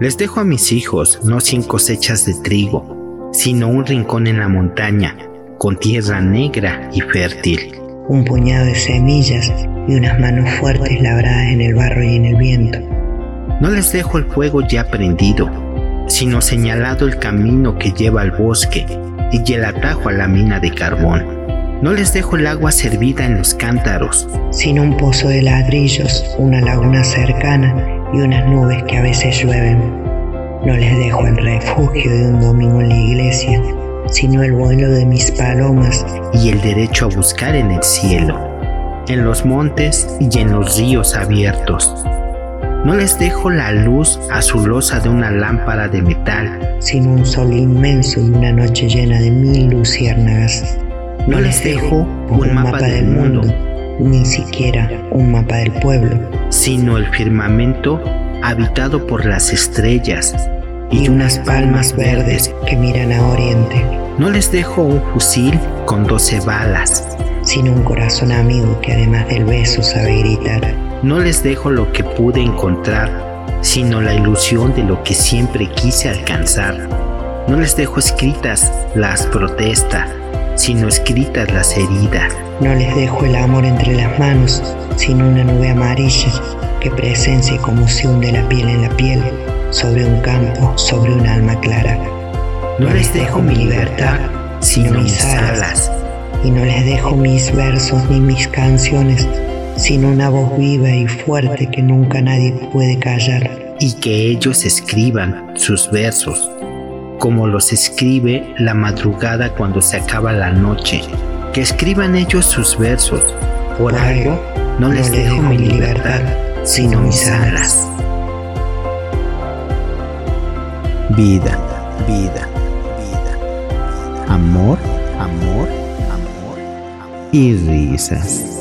Les dejo a mis hijos no cien cosechas de trigo, sino un rincón en la montaña, con tierra negra y fértil. Un puñado de semillas y unas manos fuertes labradas en el barro y en el viento. No les dejo el fuego ya prendido, sino señalado el camino que lleva al bosque y el atajo a la mina de carbón. No les dejo el agua servida en los cántaros, sino un pozo de ladrillos, una laguna cercana y unas nubes que a veces llueven. No les dejo el refugio de un domingo en la iglesia, sino el vuelo de mis palomas y el derecho a buscar en el cielo, en los montes y en los ríos abiertos. No les dejo la luz azulosa de una lámpara de metal, sino un sol inmenso y una noche llena de mil luciérnagas. No les dejo un mapa del mundo ni siquiera un mapa del pueblo, sino el firmamento habitado por las estrellas y unas palmas verdes que miran a oriente. No les dejo un fusil con doce balas, sino un corazón amigo que además del beso sabe gritar. No les dejo lo que pude encontrar, sino la ilusión de lo que siempre quise alcanzar. No les dejo escritas las protestas, sino escritas las heridas. No les dejo el amor entre las manos, sino una nube amarilla que presencia como se hunde la piel en la piel, sobre un campo, sobre un alma clara. No les dejo mi libertad, sino mis alas. Y no les dejo mis versos ni mis canciones, sino una voz viva y fuerte que nunca nadie puede callar. Y que ellos escriban sus versos como los escribe la madrugada cuando se acaba la noche. Que escriban ellos sus versos. Por, algo no, les dejo, mi libertad, sino mis alas. Vida, vida, vida. Amor, amor, amor, amor. y risas.